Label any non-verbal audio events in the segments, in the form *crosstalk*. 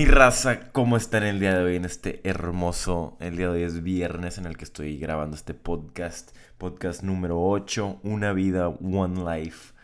Mi raza, ¿cómo están el día de hoy en este hermoso, el día de hoy es viernes en el que estoy grabando este podcast, podcast número 8, Una vida, One Life.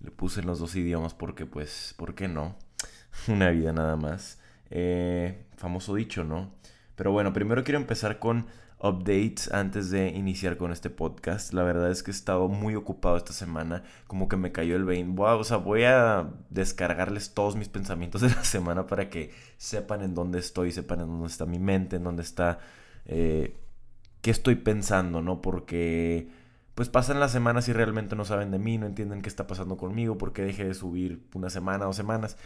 Le puse en los dos idiomas porque pues, ¿por qué no? *laughs* Una vida nada más. Eh, famoso dicho, ¿no? Pero bueno, primero quiero empezar con updates antes de iniciar con este podcast. La verdad es que he estado muy ocupado esta semana, como que me cayó el 20. o sea, voy a descargarles todos mis pensamientos de la semana para que sepan en dónde estoy, sepan en dónde está mi mente, en dónde está... Eh, qué estoy pensando, ¿no? Porque pues pasan las semanas y realmente no saben de mí, no entienden qué está pasando conmigo, porque dejé de subir una semana, dos semanas.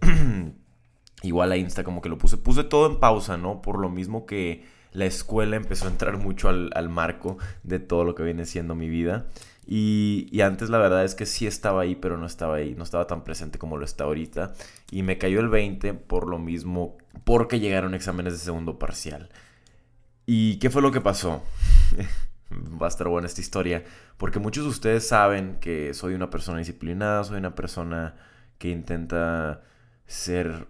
*clears throat* Igual a Insta como que lo puse, puse todo en pausa, ¿no? Por lo mismo que la escuela empezó a entrar mucho al, marco de todo lo que viene siendo mi vida. Y, antes la verdad es que sí estaba ahí, pero no estaba ahí, no estaba tan presente como lo está ahorita. Y me cayó el 20 por lo mismo, porque llegaron exámenes de segundo parcial. ¿Y qué fue lo que pasó? *laughs* Va a estar buena esta historia, porque muchos de ustedes saben que soy una persona disciplinada, soy una persona que intenta ser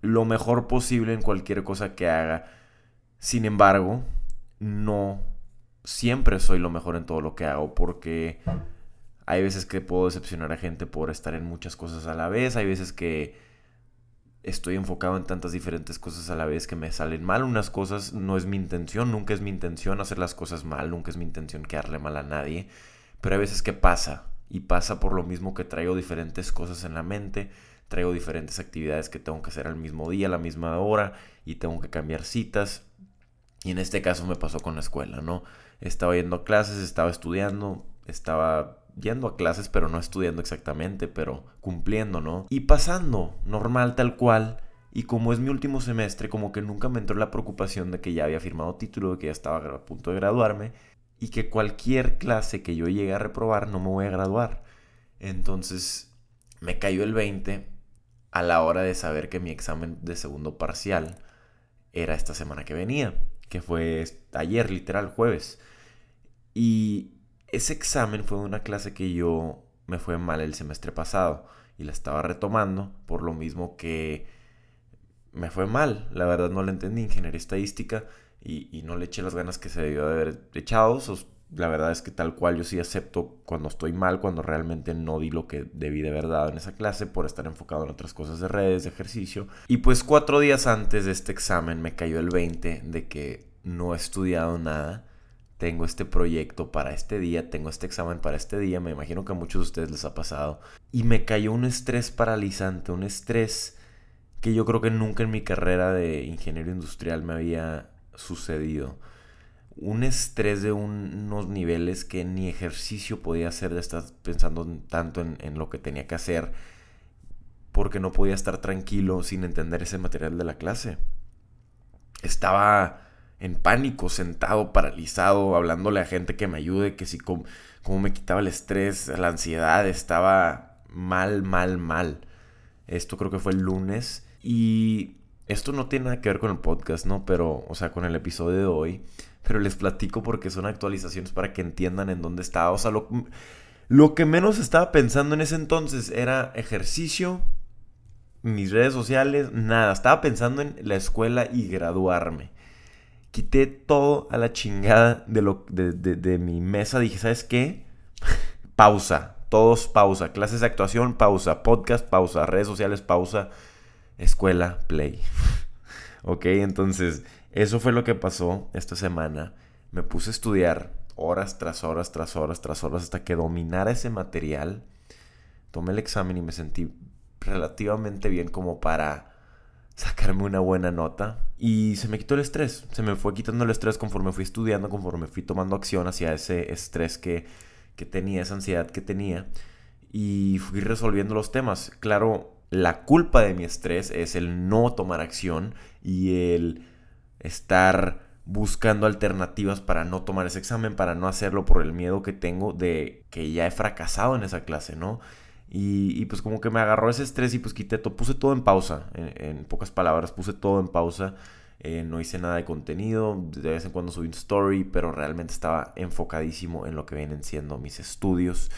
lo mejor posible en cualquier cosa que haga sin embargo, no siempre soy lo mejor en todo lo que hago porque hay veces que puedo decepcionar a gente por estar en muchas cosas a la vez, hay veces que estoy enfocado en tantas diferentes cosas a la vez que me salen mal. Unas cosas, no es mi intención, nunca es mi intención hacer las cosas mal, nunca es mi intención quedarle mal a nadie, pero hay veces que pasa y pasa por lo mismo que traigo diferentes cosas en la mente, traigo diferentes actividades que tengo que hacer al mismo día, a la misma hora y tengo que cambiar citas y en este caso me pasó con la escuela, ¿no? Estaba yendo clases, estaba estudiando, estaba yendo a clases, pero no estudiando exactamente, pero cumpliendo, ¿no? Y pasando, normal tal cual. Y como es mi último semestre, como que nunca me entró la preocupación de que ya había firmado título, de que ya estaba a punto de graduarme, y que cualquier clase que yo llegue a reprobar no me voy a graduar. Entonces me cayó el 20 a la hora de saber que mi examen de segundo parcial era esta semana que venía que fue ayer, literal, jueves. Y ese examen fue una clase que yo me fue mal el semestre pasado y la estaba retomando por lo mismo que me fue mal. La verdad no la entendí, ingeniería estadística, y, no le eché las ganas que se debió de haber echado. La verdad es que tal cual yo sí acepto cuando estoy mal, cuando realmente no di lo que debí de haber dado en esa clase por estar enfocado en otras cosas de redes, de ejercicio. Y pues cuatro días antes de este examen me cayó el 20 de que no he estudiado nada. Tengo este proyecto para este día, tengo este examen para este día, me imagino que a muchos de ustedes les ha pasado. Y me cayó un estrés paralizante, un estrés que yo creo que nunca en mi carrera de ingeniero industrial me había sucedido. Un estrés de unos niveles que ni ejercicio podía hacer de estar pensando tanto en, lo que tenía que hacer porque no podía estar tranquilo sin entender ese material de la clase. Estaba en pánico, sentado, paralizado, hablándole a gente que me ayude, que si como, me quitaba el estrés, la ansiedad, estaba mal, mal, mal. Esto creo que fue el lunes y esto no tiene nada que ver con el podcast, ¿no? Pero, o sea, con el episodio de hoy. Pero les platico porque son actualizaciones para que entiendan en dónde estaba. O sea, lo, lo que menos estaba pensando en ese entonces era ejercicio, mis redes sociales, nada. Estaba pensando en la escuela y graduarme quité todo a la chingada de, lo, de, mi mesa. Dije, ¿sabes qué? *laughs* pausa. Todos pausa. Clases de actuación, pausa. Podcast, pausa. Redes sociales, pausa. Escuela, play. *laughs* ok, entonces, eso fue lo que pasó esta semana. Me puse a estudiar horas tras horas, tras horas, tras horas, hasta que dominara ese material. Tomé el examen y me sentí relativamente bien como para sacarme una buena nota. Y se me quitó el estrés. Se me fue quitando el estrés conforme fui estudiando, conforme fui tomando acción hacia ese estrés que, que tenía, esa ansiedad que tenía. Y fui resolviendo los temas. Claro, la culpa de mi estrés es el no tomar acción y el estar buscando alternativas para no tomar ese examen, para no hacerlo por el miedo que tengo de que ya he fracasado en esa clase, ¿no? Y, pues como que me agarró ese estrés y pues quité todo, puse todo en pausa, en, pocas palabras, puse todo en pausa. Eh, no hice nada de contenido, de vez en cuando subí un story, pero realmente estaba enfocadísimo en lo que vienen siendo mis estudios.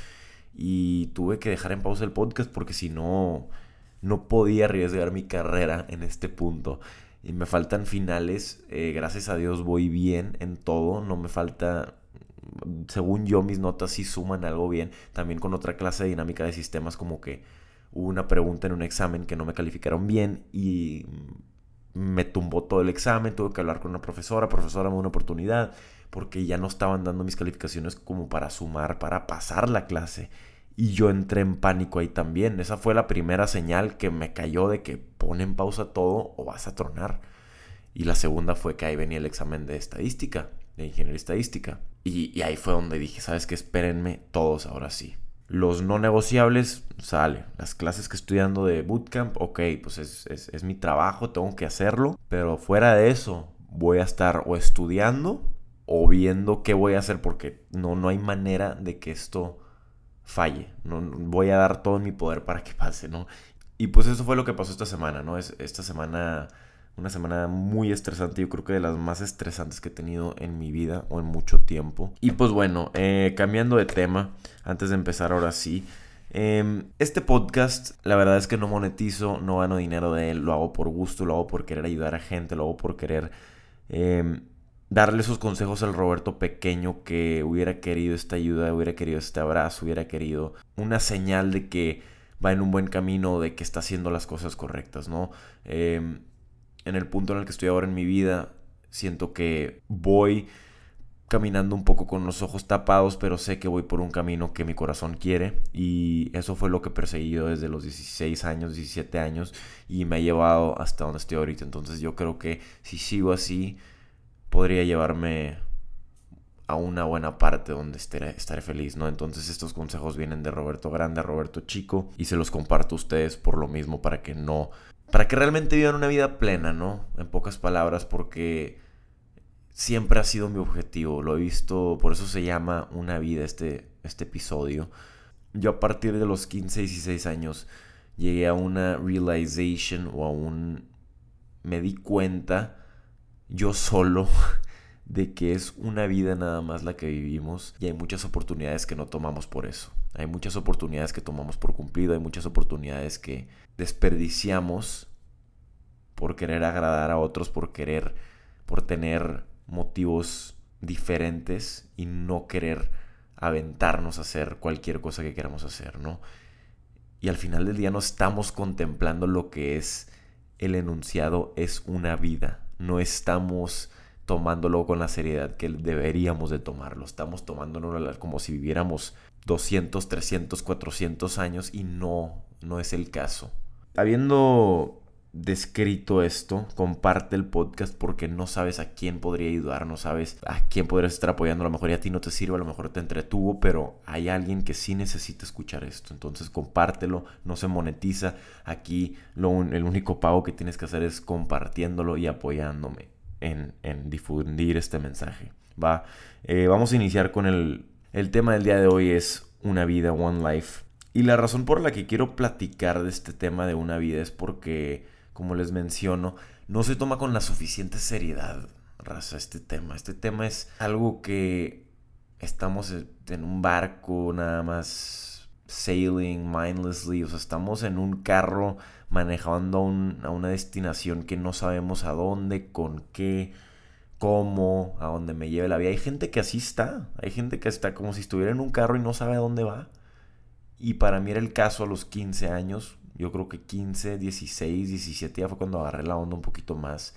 Y tuve que dejar en pausa el podcast porque si no, no podía arriesgar mi carrera en este punto. Y me faltan finales, eh, gracias a Dios voy bien en todo, no me falta, según yo mis notas sí suman algo bien, también con otra clase de dinámica de sistemas como que hubo una pregunta en un examen que no me calificaron bien y me tumbó todo el examen, tuve que hablar con una profesora, profesora me una oportunidad, porque ya no estaban dando mis calificaciones como para sumar, para pasar la clase. Y yo entré en pánico ahí también. Esa fue la primera señal que me cayó de que pon en pausa todo o vas a tronar. Y la segunda fue que ahí venía el examen de estadística, de ingeniería estadística. Y, ahí fue donde dije, ¿sabes qué? Espérenme todos ahora sí. Los no negociables, sale. Las clases que estoy dando de bootcamp, ok, pues es, es, mi trabajo, tengo que hacerlo. Pero fuera de eso, voy a estar o estudiando o viendo qué voy a hacer porque no, no hay manera de que esto falle. No, voy a dar todo mi poder para que pase, ¿no? Y pues eso fue lo que pasó esta semana, ¿no? Es, esta semana, una semana muy estresante, yo creo que de las más estresantes que he tenido en mi vida o en mucho tiempo. Y pues bueno, eh, cambiando de tema, antes de empezar ahora sí. Em, este podcast, la verdad es que no monetizo, no gano dinero de él, lo hago por gusto, lo hago por querer ayudar a gente, lo hago por querer em, darle esos consejos al Roberto pequeño que hubiera querido esta ayuda, hubiera querido este abrazo, hubiera querido una señal de que va en un buen camino, de que está haciendo las cosas correctas, ¿no? Em, en el punto en el que estoy ahora en mi vida, siento que voy caminando un poco con los ojos tapados, pero sé que voy por un camino que mi corazón quiere y eso fue lo que he perseguido desde los 16 años, 17 años y me ha llevado hasta donde estoy ahorita. Entonces yo creo que si sigo así, podría llevarme a una buena parte donde estaré, estaré, feliz, ¿no? Entonces estos consejos vienen de Roberto Grande a Roberto Chico y se los comparto a ustedes por lo mismo para que no, para que realmente vivan una vida plena, ¿no? En pocas palabras, porque siempre ha sido mi objetivo, lo he visto, por eso se llama una vida este, este episodio. Yo a partir de los 15, 16 años llegué a una realization o a un... me di cuenta yo solo *laughs* de que es una vida nada más la que vivimos y hay muchas oportunidades que no tomamos por eso. Hay muchas oportunidades que tomamos por cumplido, hay muchas oportunidades que desperdiciamos por querer agradar a otros, por querer, por tener motivos diferentes y no querer aventarnos a hacer cualquier cosa que queramos hacer, ¿no? Y al final del día no estamos contemplando lo que es el enunciado es una vida no estamos tomándolo con la seriedad que deberíamos de tomarlo. Estamos tomándolo como si viviéramos 200, 300, 400 años y no, no es el caso. Habiendo descrito esto, comparte el podcast porque no sabes a quién podría ayudar, no sabes a quién podrías estar apoyando. A lo mejor a ti no te sirve, a lo mejor te entretuvo, pero hay alguien que sí necesita escuchar esto. Entonces compártelo, no se monetiza. Aquí lo, el único pago que tienes que hacer es compartiéndolo y apoyándome en, difundir este mensaje. Va, eh, vamos a iniciar con el, el tema del día de hoy es una vida, one life. Y la razón por la que quiero platicar de este tema de una vida es porque como les menciono, no se toma con la suficiente seriedad, raza, este tema. Este tema es algo que estamos en un barco nada más sailing mindlessly, o sea, estamos en un carro manejando a, una destinación que no sabemos a dónde, con qué, cómo, a dónde me lleve la vida. Hay gente que así está, hay gente que está como si estuviera en un carro y no sabe a dónde va. Y para mí era el caso a los 15 años, yo creo que 15, 16, 17 ya fue cuando agarré la onda un poquito más.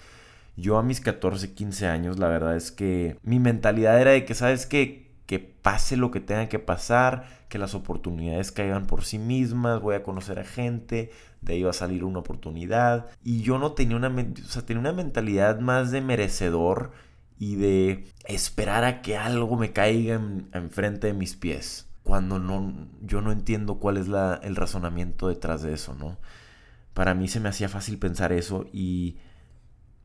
Yo a mis 14, 15 años, la verdad es que mi mentalidad era de que, ¿sabes qué? Que pase lo que tenga que pasar, que las oportunidades caigan por sí mismas, voy a conocer a gente, de ahí va a salir una oportunidad. Y yo no tenía una, o sea, tenía una mentalidad más de merecedor y de esperar a que algo me caiga enfrente de mis pies cuando no, yo no entiendo cuál es la, el razonamiento detrás de eso, ¿no? Para mí se me hacía fácil pensar eso y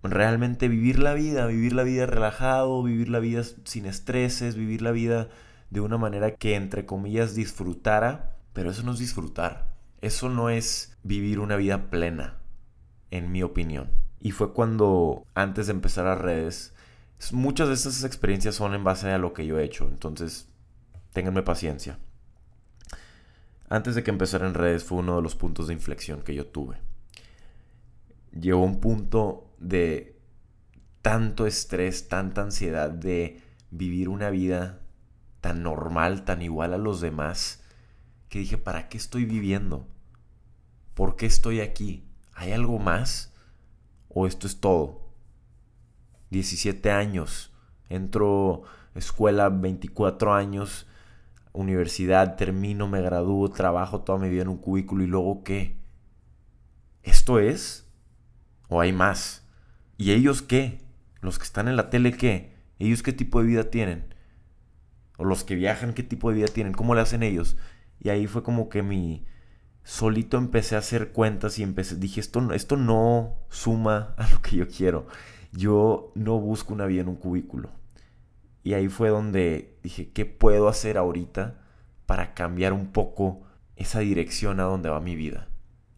realmente vivir la vida, vivir la vida relajado, vivir la vida sin estreses, vivir la vida de una manera que entre comillas disfrutara, pero eso no es disfrutar, eso no es vivir una vida plena, en mi opinión. Y fue cuando, antes de empezar a redes, muchas de esas experiencias son en base a lo que yo he hecho, entonces ténganme paciencia. antes de que empezara en redes fue uno de los puntos de inflexión que yo tuve. Llegó un punto de tanto estrés, tanta ansiedad de vivir una vida tan normal, tan igual a los demás, que dije, ¿para qué estoy viviendo? ¿Por qué estoy aquí? ¿Hay algo más? ¿O esto es todo? 17 años, entro escuela 24 años, universidad, termino, me gradúo, trabajo toda mi vida en un cubículo y luego qué? ¿Esto es? ¿O hay más? ¿Y ellos qué? ¿Los que están en la tele qué? ¿Ellos qué tipo de vida tienen? ¿O los que viajan qué tipo de vida tienen? ¿Cómo le hacen ellos? Y ahí fue como que mi... Solito empecé a hacer cuentas y empecé, dije, esto, esto no suma a lo que yo quiero. Yo no busco una vida en un cubículo. Y ahí fue donde dije, ¿qué puedo hacer ahorita para cambiar un poco esa dirección a donde va mi vida?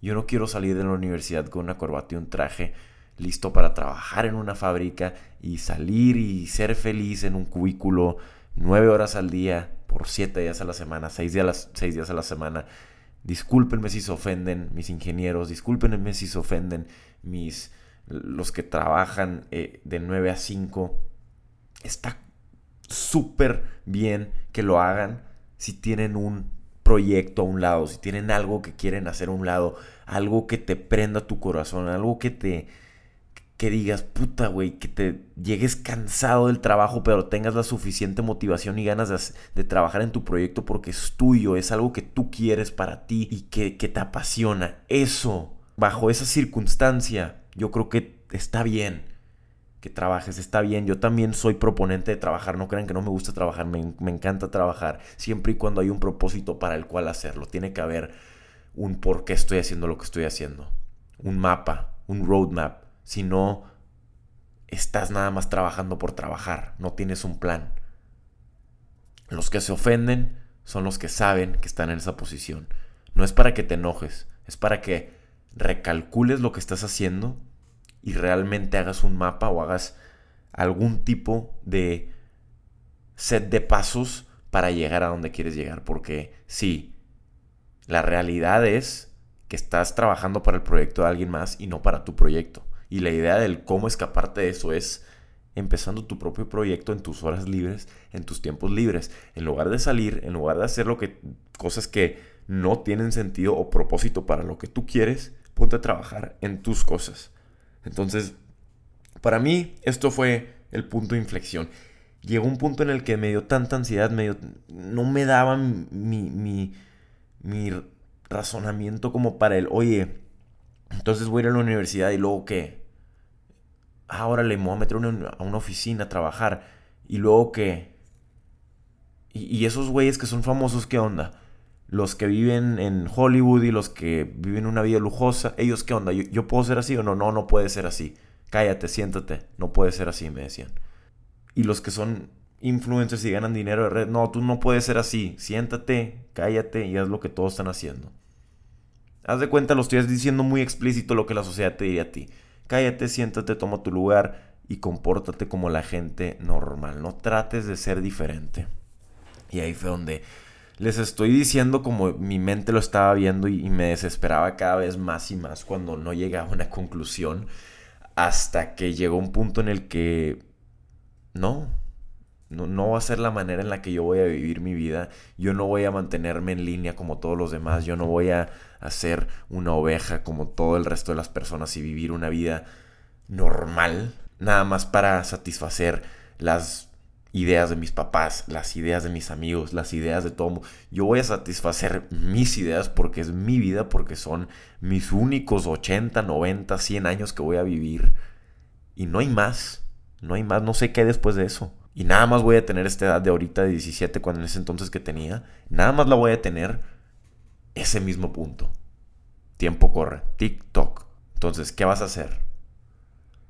Yo no quiero salir de la universidad con una corbata y un traje listo para trabajar en una fábrica y salir y ser feliz en un cubículo nueve horas al día por siete días a la semana, seis días, seis días a la semana. Discúlpenme si se ofenden mis ingenieros, discúlpenme si se ofenden mis los que trabajan eh, de 9 a 5. Está súper bien que lo hagan si tienen un proyecto a un lado, si tienen algo que quieren hacer a un lado, algo que te prenda tu corazón, algo que te que digas, puta, güey, que te llegues cansado del trabajo, pero tengas la suficiente motivación y ganas de, de, trabajar en tu proyecto porque es tuyo, es algo que tú quieres para ti y que, que te apasiona. Eso, bajo esa circunstancia, yo creo que está bien que trabajes, está bien. Yo también soy proponente de trabajar, no crean que no me gusta trabajar, me, encanta trabajar, siempre y cuando hay un propósito para el cual hacerlo. Tiene que haber un por qué estoy haciendo lo que estoy haciendo, un mapa, un roadmap. Si no, estás nada más trabajando por trabajar, no tienes un plan. Los que se ofenden son los que saben que están en esa posición. No es para que te enojes, es para que recalcules lo que estás haciendo y realmente hagas un mapa o hagas algún tipo de set de pasos para llegar a donde quieres llegar. Porque sí, la realidad es que estás trabajando para el proyecto de alguien más y no para tu proyecto. Y la idea del cómo escaparte de eso es empezando tu propio proyecto en tus horas libres, en tus tiempos libres. En lugar de salir, en lugar de hacer lo que cosas que no tienen sentido o propósito para lo que tú quieres, ponte a trabajar en tus cosas. Entonces, para mí esto fue el punto de inflexión. Llegó un punto en el que me dio tanta ansiedad, no me daba mi, razonamiento como para el, oye, entonces voy a ir a la universidad y luego qué? Ahora le voy a meter a una oficina a trabajar y luego qué? Y, y esos güeyes que son famosos, ¿qué onda? Los que viven en Hollywood y los que viven una vida lujosa, ellos qué onda, ¿Yo, puedo ser así o no, no, no puede ser así. Cállate, siéntate, no puede ser así, me decían. Y los que son influencers y ganan dinero de red, no, tú no puedes ser así, siéntate, cállate y haz lo que todos están haciendo. Haz de cuenta, lo estoy diciendo muy explícito lo que la sociedad te diría a ti. Cállate, siéntate, toma tu lugar y compórtate como la gente normal. No trates de ser diferente. Y ahí fue donde les estoy diciendo como mi mente lo estaba viendo y, me desesperaba cada vez más y más cuando no llegaba a una conclusión hasta que llegó un punto en el que no, no, no, va a ser la manera en la que yo voy a vivir mi vida. Yo no voy a mantenerme en línea como todos los demás. Yo no voy a hacer una oveja como todo el resto de las personas y vivir una vida normal. Nada más para satisfacer las ideas de mis papás, las ideas de mis amigos, las ideas de todo. Yo voy a satisfacer mis ideas porque es mi vida, porque son mis únicos 80, 90, 100 años que voy a vivir. Y no hay más, no hay más, no sé qué después de eso. Y nada más voy a tener esta edad de ahorita de 17 cuando en ese entonces que tenía. Nada más la voy a tener ese mismo punto. Tiempo corre, TikTok. Entonces, ¿qué vas a hacer?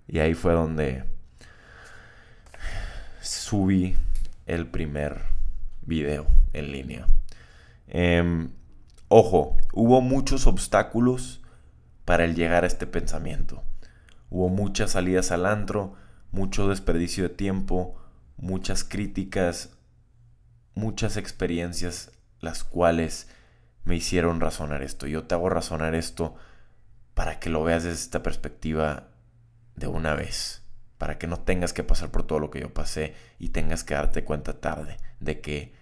Y ahí fue donde subí el primer video en línea. Em, ojo, hubo muchos obstáculos para el llegar a este pensamiento. Hubo muchas salidas al antro, mucho desperdicio de tiempo, muchas críticas, muchas experiencias las cuales me hicieron razonar esto. Yo te hago razonar esto para que lo veas desde esta perspectiva de una vez. Para que no tengas que pasar por todo lo que yo pasé y tengas que darte cuenta tarde de que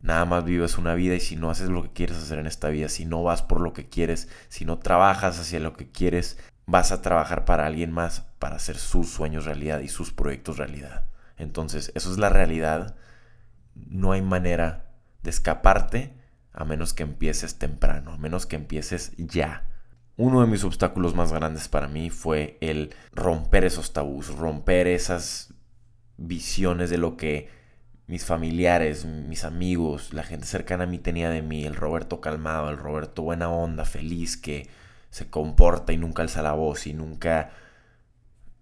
nada más vives una vida y si no haces lo que quieres hacer en esta vida, si no vas por lo que quieres, si no trabajas hacia lo que quieres, vas a trabajar para alguien más para hacer sus sueños realidad y sus proyectos realidad. Entonces, eso es la realidad. No hay manera de escaparte a menos que empieces temprano, a menos que empieces ya. Uno de mis obstáculos más grandes para mí fue el romper esos tabús, romper esas visiones de lo que mis familiares, mis amigos, la gente cercana a mí tenía de mí, el Roberto calmado, el Roberto buena onda, feliz, que se comporta y nunca alza la voz y nunca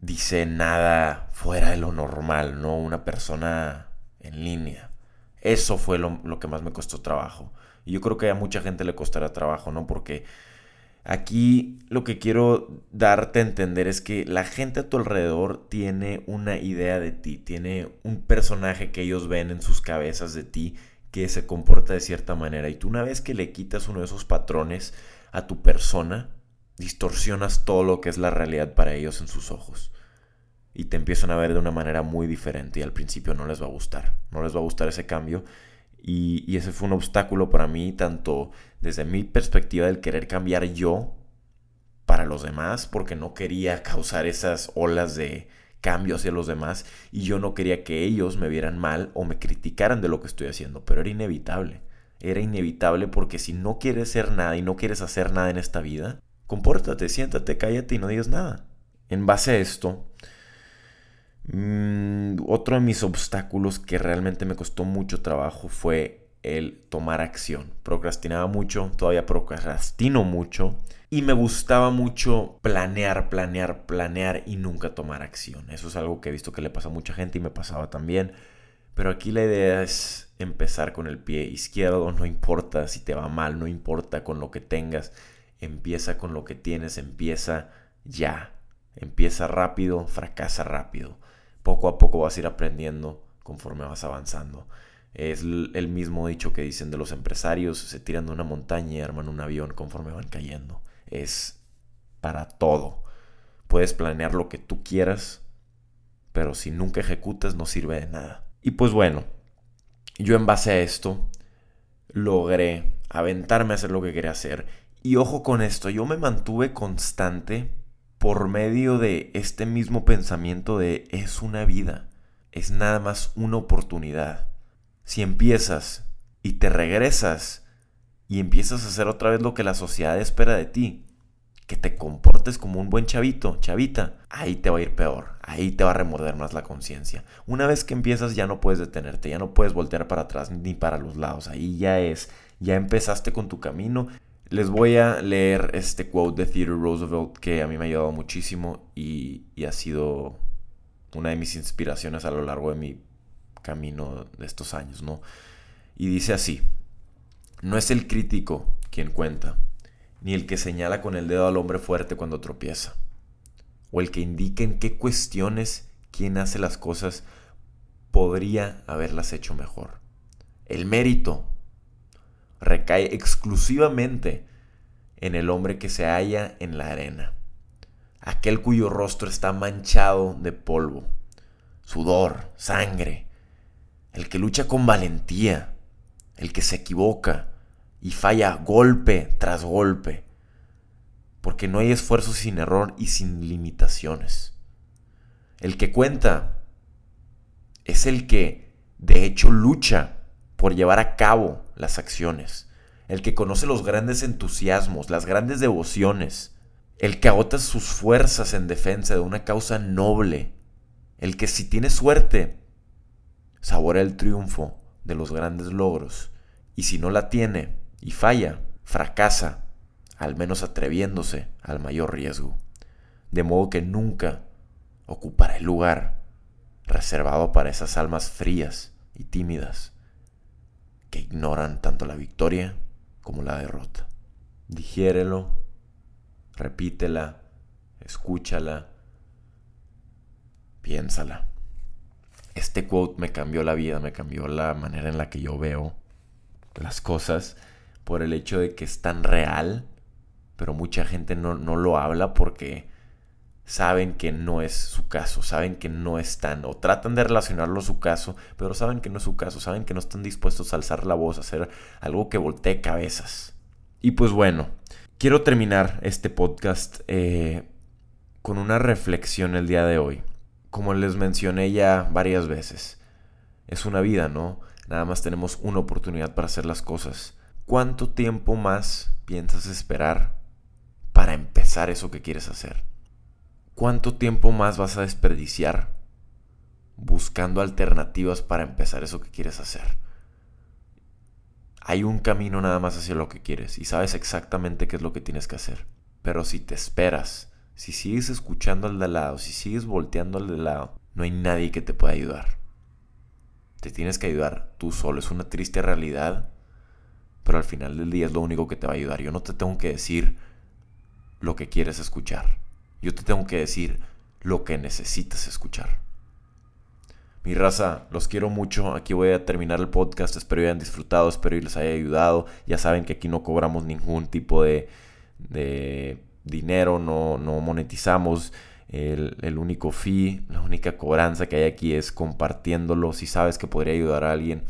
dice nada fuera de lo normal, ¿no? Una persona en línea. Eso fue lo, que más me costó trabajo. Y yo creo que a mucha gente le costará trabajo, ¿no? Porque aquí lo que quiero darte a entender es que la gente a tu alrededor tiene una idea de ti, tiene un personaje que ellos ven en sus cabezas de ti que se comporta de cierta manera. Y tú una vez que le quitas uno de esos patrones a tu persona, distorsionas todo lo que es la realidad para ellos en sus ojos. Y te empiezan a ver de una manera muy diferente y al principio no les va a gustar. No les va a gustar ese cambio y, ese fue un obstáculo para mí, tanto desde mi perspectiva del querer cambiar yo para los demás, porque no quería causar esas olas de cambio hacia los demás y yo no quería que ellos me vieran mal o me criticaran de lo que estoy haciendo, pero era inevitable. Era inevitable porque si no quieres ser nada y no quieres hacer nada en esta vida, compórtate, siéntate, cállate y no digas nada. En base a esto, Mm, otro de mis obstáculos que realmente me costó mucho trabajo fue el tomar acción. Procrastinaba mucho, todavía procrastino mucho y me gustaba mucho planear, planear, planear y nunca tomar acción. Eso es algo que he visto que le pasa a mucha gente y me pasaba también. Pero aquí la idea es empezar con el pie izquierdo, no importa si te va mal, no importa con lo que tengas, empieza con lo que tienes, empieza ya. Empieza rápido, fracasa rápido poco a poco vas a ir aprendiendo conforme vas avanzando. Es el mismo dicho que dicen de los empresarios, se tiran de una montaña y arman un avión conforme van cayendo. Es para todo. Puedes planear lo que tú quieras, pero si nunca ejecutas no sirve de nada. Y pues bueno, yo en base a esto logré aventarme a hacer lo que quería hacer. Y ojo con esto, yo me mantuve constante por medio de este mismo pensamiento de es una vida, es nada más una oportunidad. Si empiezas y te regresas y empiezas a hacer otra vez lo que la sociedad espera de ti, que te comportes como un buen chavito, chavita, ahí te va a ir peor, ahí te va a remorder más la conciencia. Una vez que empiezas ya no puedes detenerte, ya no puedes voltear para atrás ni para los lados, ahí ya es, ya empezaste con tu camino les voy a leer este quote de Theodore Roosevelt que a mí me ha ayudado muchísimo y, ha sido una de mis inspiraciones a lo largo de mi camino de estos años, ¿no? Y dice así, no es el crítico quien cuenta, ni el que señala con el dedo al hombre fuerte cuando tropieza, o el que indica en qué cuestiones quien hace las cosas podría haberlas hecho mejor. El mérito recae exclusivamente en el hombre que se halla en la arena, aquel cuyo rostro está manchado de polvo, sudor, sangre, el que lucha con valentía, el que se equivoca y falla golpe tras golpe, porque no hay esfuerzo sin error y sin limitaciones. El que cuenta es el que de hecho lucha por llevar a cabo las acciones, el que conoce los grandes entusiasmos, las grandes devociones, el que agota sus fuerzas en defensa de una causa noble, el que si tiene suerte, saborea el triunfo de los grandes logros, y si no la tiene y falla, fracasa, al menos atreviéndose al mayor riesgo, de modo que nunca ocupará el lugar reservado para esas almas frías y tímidas que ignoran tanto la victoria como la derrota. Digiérelo, repítela, escúchala, piénsala. Este quote me cambió la vida, me cambió la manera en la que yo veo las cosas, por el hecho de que es tan real, pero mucha gente no, no lo habla porque saben que no es su caso, saben que no están, o tratan de relacionarlo a su caso, pero saben que no es su caso, saben que no están dispuestos a alzar la voz, a hacer algo que voltee cabezas. Y pues bueno, quiero terminar este podcast eh, con una reflexión el día de hoy. Como les mencioné ya varias veces, es una vida, ¿no? Nada más tenemos una oportunidad para hacer las cosas. ¿Cuánto tiempo más piensas esperar para empezar eso que quieres hacer? ¿Cuánto tiempo más vas a desperdiciar buscando alternativas para empezar eso que quieres hacer? Hay un camino nada más hacia lo que quieres y sabes exactamente qué es lo que tienes que hacer. Pero si te esperas, si sigues escuchando al de lado, si sigues volteando al de lado, no hay nadie que te pueda ayudar. Te tienes que ayudar tú solo. Es una triste realidad, pero al final del día es lo único que te va a ayudar. Yo no te tengo que decir lo que quieres escuchar. Yo te tengo que decir lo que necesitas escuchar. Mi raza, los quiero mucho. Aquí voy a terminar el podcast. Espero hayan disfrutado, espero les haya ayudado. Ya saben que aquí no cobramos ningún tipo de, dinero, no, no monetizamos. El, el, único fee, la única cobranza que hay aquí es compartiéndolo. Si sabes que podría ayudar a alguien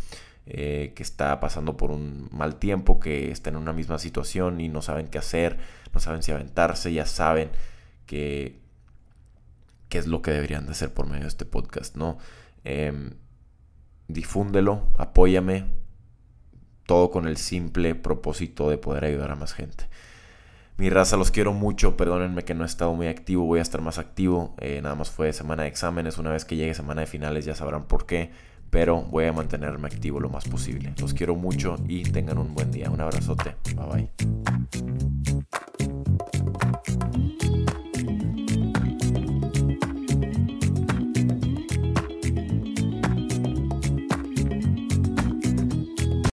eh, que está pasando por un mal tiempo, que está en una misma situación y no saben qué hacer, no saben si aventarse, ya saben qué es lo que deberían de hacer por medio de este podcast, ¿no? Em, difúndelo, apóyame, todo con el simple propósito de poder ayudar a más gente. Mi raza, los quiero mucho, perdónenme que no he estado muy activo, voy a estar más activo, eh, nada más fue semana de exámenes, una vez que llegue semana de finales ya sabrán por qué, pero voy a mantenerme activo lo más posible. Los quiero mucho y tengan un buen día, un abrazote, bye bye.